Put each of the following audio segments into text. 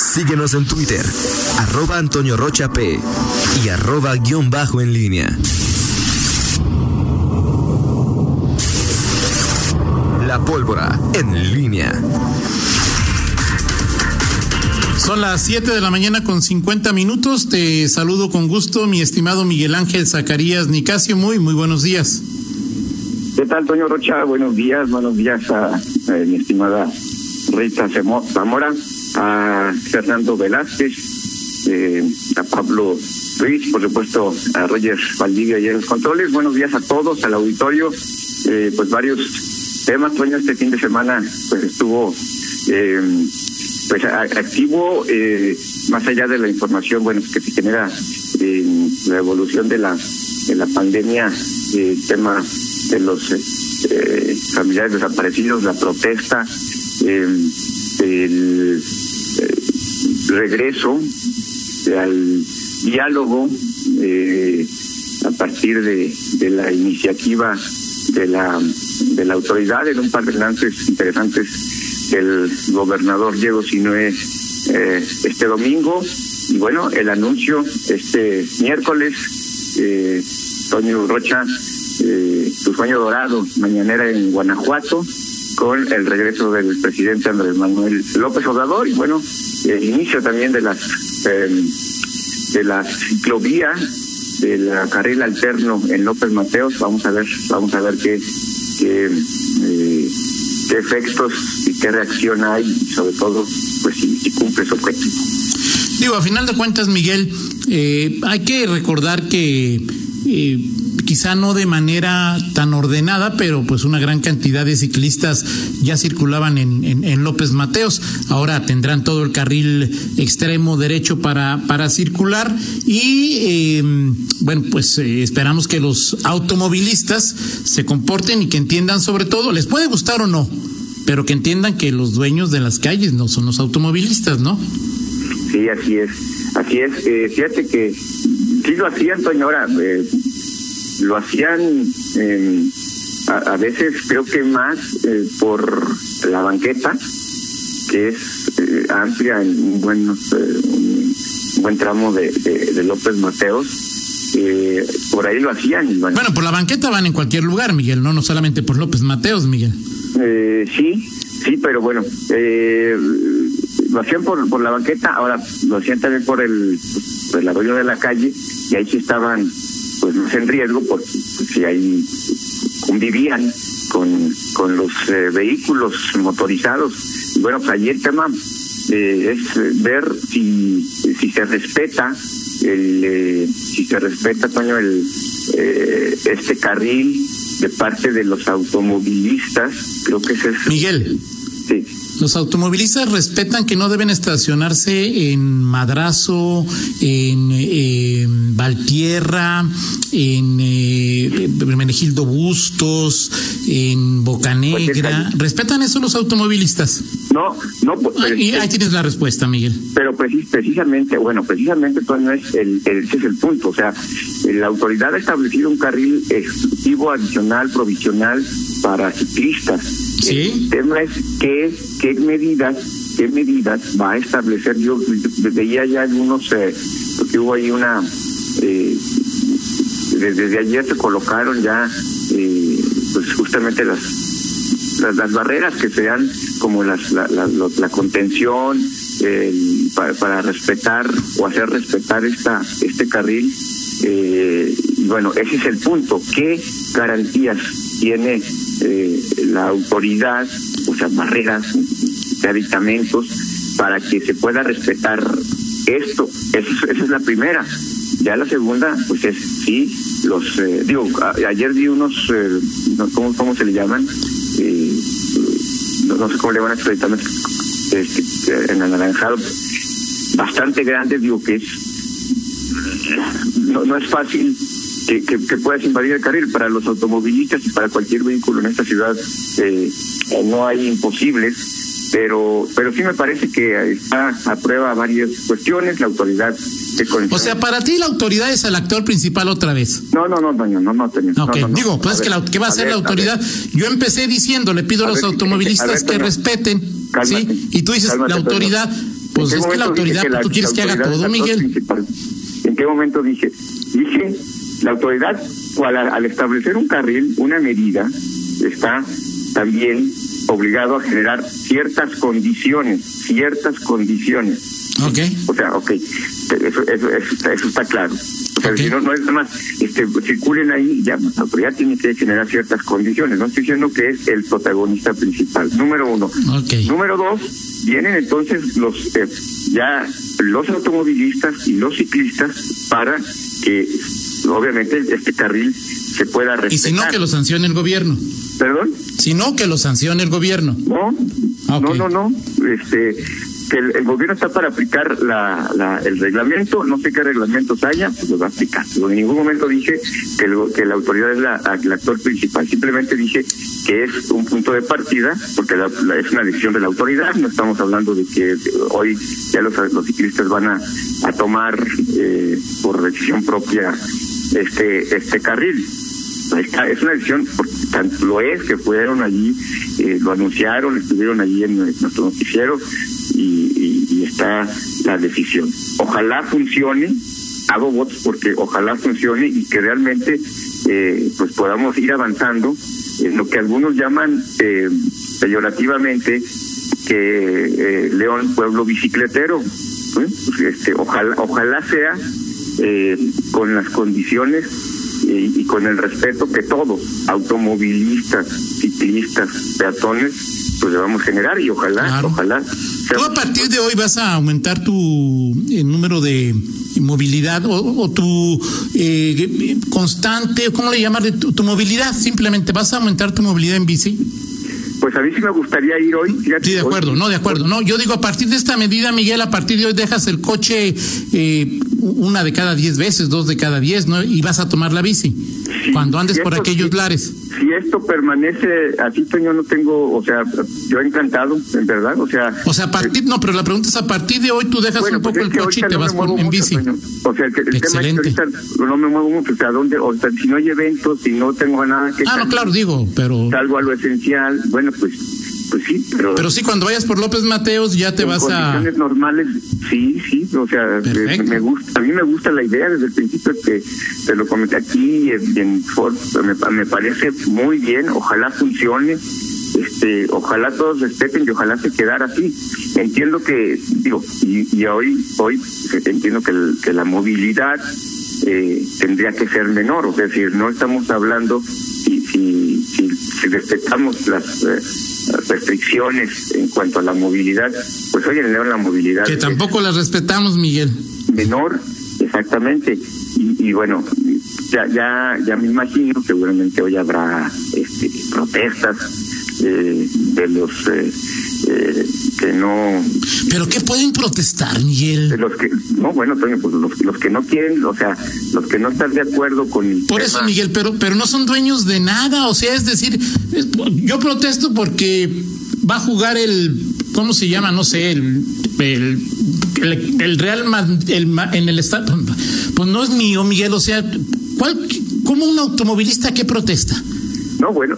Síguenos en Twitter, arroba Antonio Rocha P y arroba guion bajo en línea. La pólvora en línea. Son las 7 de la mañana con 50 minutos. Te saludo con gusto, mi estimado Miguel Ángel Zacarías Nicasio. Muy, muy buenos días. ¿Qué tal, Antonio Rocha? Buenos días, buenos días a, mi estimada Rita Zamora, a Fernando Velázquez, eh, a Pablo Ruiz, por supuesto a Roger Valdivia y en los controles. Buenos días a todos, al auditorio. Eh, pues varios temas, Toño, este fin de semana pues estuvo eh, pues activo, eh, más allá de la información bueno que se genera en la evolución de la de la pandemia, el tema de los eh, familiares desaparecidos, la protesta, el regreso al diálogo a partir de, de la iniciativa de la de la autoridad en un par de lances interesantes el gobernador Diego Sinué eh, este domingo. Y bueno el anuncio este miércoles eh, Toño Rocha eh, tu sueño dorado mañanera en Guanajuato con el regreso del presidente Andrés Manuel López Obrador y bueno el inicio también de las em, de la ciclovía de la carril alterno en López Mateos vamos a ver vamos a ver qué qué, eh, qué efectos y qué reacción hay y sobre todo pues si, cumple su objetivo. Digo, a final de cuentas, Miguel, eh, hay que recordar que eh, quizá no de manera tan ordenada, pero pues una gran cantidad de ciclistas ya circulaban en, en, López Mateos. Ahora tendrán todo el carril extremo derecho para, para circular y em, bueno, pues eh, esperamos que los automovilistas se comporten y que entiendan sobre todo, les puede gustar o no, pero que entiendan que los dueños de las calles no son los automovilistas, ¿no? Sí, así es. Así es. Eh, fíjate que sí lo hacían, señora. Eh, lo hacían eh, a, veces creo que más eh, por la banqueta que es eh, amplia en un buen un buen tramo de, de, López Mateos por ahí lo hacían bueno. por la banqueta van en cualquier lugar Miguel no no solamente por López Mateos Miguel sí sí pero bueno lo hacían por, por la banqueta ahora lo hacían también por el por el arroyo de la calle y ahí sí estaban pues en riesgo porque si ahí convivían con, con los eh, vehículos motorizados. Y bueno, pues allí el tema eh, es ver si, si se respeta el eh, si se respeta Toño el este carril de parte de los automovilistas. Creo que ese es Miguel. Sí los automovilistas respetan que no deben estacionarse en Madrazo, en Valtierra, en eh, Menegildo Bustos, en Bocanegra. Pues ¿Respetan eso los automovilistas? No, no. Pues, y ahí tienes la respuesta, Miguel. Pero precisamente, bueno, precisamente no es el, ese es el punto. O sea, la autoridad ha establecido un carril exclusivo, adicional, provisional para ciclistas. El tema es qué, qué medidas qué medidas va a establecer. Yo, veía ya algunos, eh, porque hubo ahí una, eh, desde, ayer se colocaron ya, eh, pues justamente las, las, barreras que sean como las, la, la, contención para, para, respetar o hacer respetar esta este carril. y bueno, ese es el punto. ¿Qué garantías tiene la autoridad, o sea, barreras de aditamentos para que se pueda respetar esto. Esa, es la primera. Ya la segunda, pues es sí, los, eh, digo, ayer vi unos, eh, ¿cómo, ¿cómo se le llaman? Eh, no, sé cómo le van a aditamentos este, en anaranjado, bastante grandes, digo que es, no, no es fácil que, que, puedas invadir el carril. Para los automovilistas y para cualquier vehículo en esta ciudad eh, no hay imposibles pero pero sí me parece que está a prueba varias cuestiones. La autoridad o sea para ti la autoridad es el actor principal otra vez. No no no no no no, no, digo pues que qué va a, ser la autoridad. yo empecé diciendo le pido a, los automovilistas que respeten sí y tú dices la autoridad Pues es que la autoridad, tú quieres que haga todo, Miguel. ¿En qué momento dije? Dije, la autoridad, al, al establecer un carril, una medida, está también obligado a generar ciertas condiciones, ciertas condiciones. Ok. O sea, ok, eso, eso, eso, está, claro. O sea, si no, no es nada más, este, circulen ahí, ya la autoridad tiene que generar ciertas condiciones. No estoy diciendo que es el protagonista principal. Número uno. Okay. Número dos, vienen entonces los eh, ya los automovilistas y los ciclistas para que obviamente este carril se pueda respetar. Y si no, que lo sancione el gobierno. ¿Perdón? Si no, que lo sancione el gobierno. No, no, no, no. Este, que el, gobierno está para aplicar la, la, el reglamento, no sé qué reglamentos haya, pues lo va a aplicar. en ningún momento dije que, que la autoridad es la, el actor principal, simplemente dije que es un punto de partida, porque es una decisión de la autoridad, no estamos hablando de que hoy ya los, los ciclistas van a, a tomar eh, por decisión propia este, este carril. Es una decisión, tanto lo es, que fueron allí, eh, lo anunciaron, estuvieron allí en nuestro noticiero y, y, está la decisión. Ojalá funcione, hago votos porque ojalá funcione y que realmente eh, pues podamos ir avanzando en lo que algunos llaman eh, peyorativamente que eh, León pueblo bicicletero. Pues, este, ojalá, ojalá sea eh, con las condiciones y, con el respeto que todos, automovilistas, ciclistas, peatones, pues debamos generar y ojalá, ojalá. ¿Tú a partir de hoy vas a aumentar tu el número de movilidad o, tu eh, constante, ¿cómo le llamas? Tu, tu movilidad, simplemente vas a aumentar tu movilidad en bici. Pues a mí sí me gustaría ir hoy. Sí, de acuerdo, no, de acuerdo. No, yo digo, a partir de esta medida, Miguel, a partir de hoy dejas el coche eh, una de cada diez veces, dos de cada diez, ¿no? Y vas a tomar la bici cuando andes por aquellos lares. Si esto permanece así, pues yo no tengo, o sea, yo encantado, en verdad, o sea. O sea, a partir, no, pero la pregunta es, a partir de hoy tú dejas un poco el coche y te vas en bici. O sea, el, tema es que ahorita no me muevo mucho, o sea, ¿dónde, o sea, si no hay eventos, si no tengo nada que... Ah, no, claro, digo, pero... Salgo a lo esencial, bueno, pues pues sí, pero... Pero sí, cuando vayas por López Mateos ya te vas a... condiciones normales, sí, sí, o sea, me, gusta, a mí me gusta la idea desde el principio que te lo comenté aquí en, en Ford, me, me parece muy bien, ojalá funcione, este, ojalá todos respeten y ojalá se quedara así. Entiendo que, digo, y, y hoy, hoy entiendo que, que la movilidad eh, tendría que ser menor, es decir, no estamos hablando si, si, si, respetamos las, eh, restricciones en cuanto a la movilidad, pues hoy en la movilidad... Que tampoco las respetamos, Miguel. Menor, exactamente. Y, y bueno, ya, ya, ya me imagino, seguramente hoy habrá este, protestas eh, de los eh, eh, que no. ¿Pero qué pueden protestar, Miguel? De los que, no, bueno, Toño, pues los, los que no quieren, o sea, los que no están de acuerdo con. Por eso, Miguel, pero, pero no son dueños de nada, o sea, es decir, yo protesto porque va a jugar el. ¿Cómo se llama? No sé, el. El, el, Real el, en el estado. Pues no es mío, Miguel, o sea, ¿cuál, ¿cómo un automovilista que protesta? No, bueno,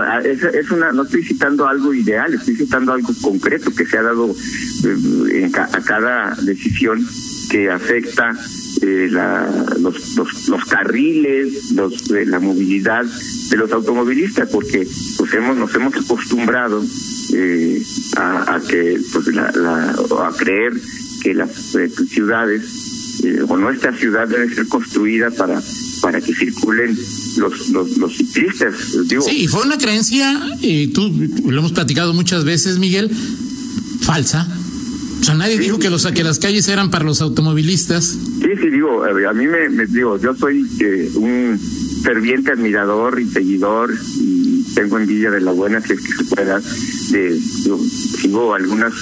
ah, es, una, no estoy citando algo ideal, estoy citando algo concreto que se ha dado eh, a cada decisión que afecta eh, la, los, los, carriles, los, eh, la movilidad de los automovilistas, porque pues hemos, nos hemos acostumbrado a, que, pues, la, la, a creer que las ciudades o nuestra ciudad debe ser construida para para que circulen los, los, ciclistas. Digo. Sí, fue una creencia, y tú lo hemos platicado muchas veces, Miguel, falsa. O sea, nadie dijo que, los, que las calles eran para los automovilistas. Sí, sí, digo, a mí me, digo, yo soy eh, un ferviente admirador y seguidor y tengo envidia de la buena que, que se pueda. De, sigo algunas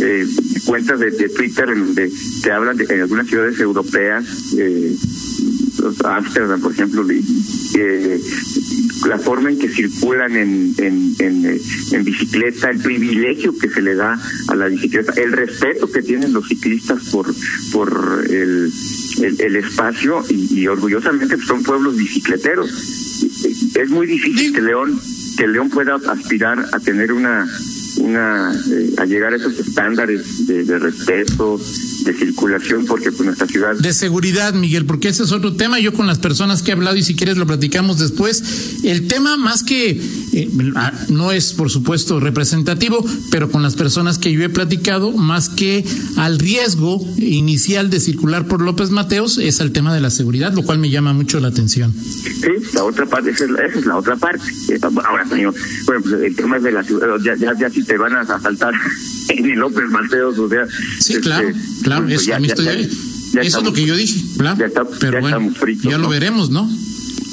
eh, cuentas de, Twitter en donde te hablan de, en algunas ciudades europeas eh, Amsterdam, por ejemplo, la forma en que circulan en, bicicleta, el privilegio que se le da a la bicicleta, el respeto que tienen los ciclistas por, por el, el, espacio y, orgullosamente son pueblos bicicleteros. Es muy difícil que León, que León pueda aspirar a tener una una eh, a llegar a esos estándares de respeto, de circulación, porque pues nuestra ciudad... De seguridad, Miguel, porque ese es otro tema. Yo con las personas que he hablado, y si quieres lo platicamos después, el tema más que eh, ah, no es, por supuesto, representativo, pero con las personas que yo he platicado, más que al riesgo inicial de circular por López Mateos, es el tema de la seguridad, lo cual me llama mucho la atención. Sí, la otra parte, esa es la, esa es la otra parte. Eh, Ahora, señor, bueno, pues el tema es de la ciudad, ya, ya, ya si te van a asaltar en el López Mateos, o sea... Sí, este, claro, claro, eso, ya- ya- ya- es lo que yo dije, claro. ya está- pero bueno, fritos, ya lo ¿no? veremos, ¿no?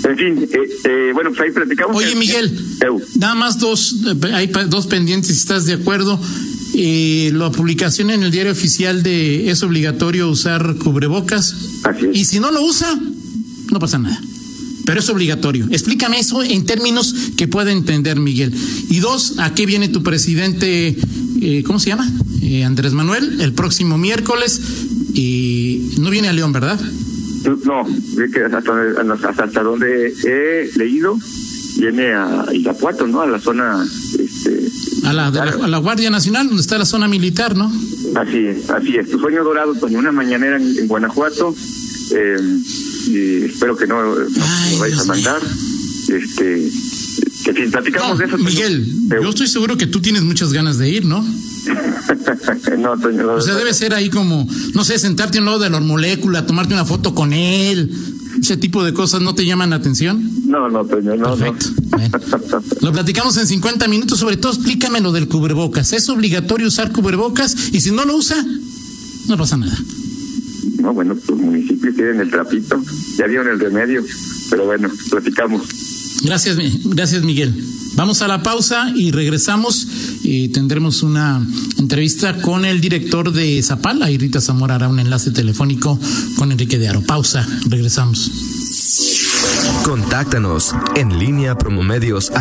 En fin, eh, eh, bueno, pues ahí platicamos. Oye, Miguel, Eu. nada más dos, eh, hay dos pendientes, si estás de acuerdo. Eh, la publicación en el diario oficial de es obligatorio usar cubrebocas. Así es. Y si no lo usa, no pasa nada. Pero es obligatorio. Explícame eso en términos que pueda entender, Miguel. Y dos, ¿a qué viene tu presidente, eh, ¿cómo se llama? Eh, Andrés Manuel, el próximo miércoles. Y no viene a León, ¿verdad? No, hasta, hasta, hasta donde he leído, viene a Irapuato, ¿no? A la zona. Este, A la, de la- a la Guardia Nacional, donde está la zona militar, ¿no? Así es, así es. Tu sueño dorado, Toño, una mañanera en, en Guanajuato. eh, y espero que no, no Ay, vayas a mandar. Este, que si platicamos No, de eso. Miguel, yo estoy seguro que tú tienes muchas ganas de ir, ¿no? no, Toño, no, O sea, debe ser ahí como, no sé, sentarte a un lado de la molécula, tomarte una foto con él. Ese tipo de cosas no te llaman la atención. no, no, Toño, no. Perfecto. no. Bueno. Lo platicamos en 50 minutos, sobre todo explícame lo del cubrebocas. ¿Es obligatorio usar cubrebocas? Y si no lo usa, no pasa nada. No, bueno, tus municipios tienen el trapito, ya dieron el remedio, pero bueno, platicamos. Gracias, gracias Miguel. Vamos a la pausa y regresamos y tendremos una entrevista con el director de Zapala y Rita Zamora hará un enlace telefónico con Enrique de Aro. Pausa, regresamos. Contáctanos en línea promomedios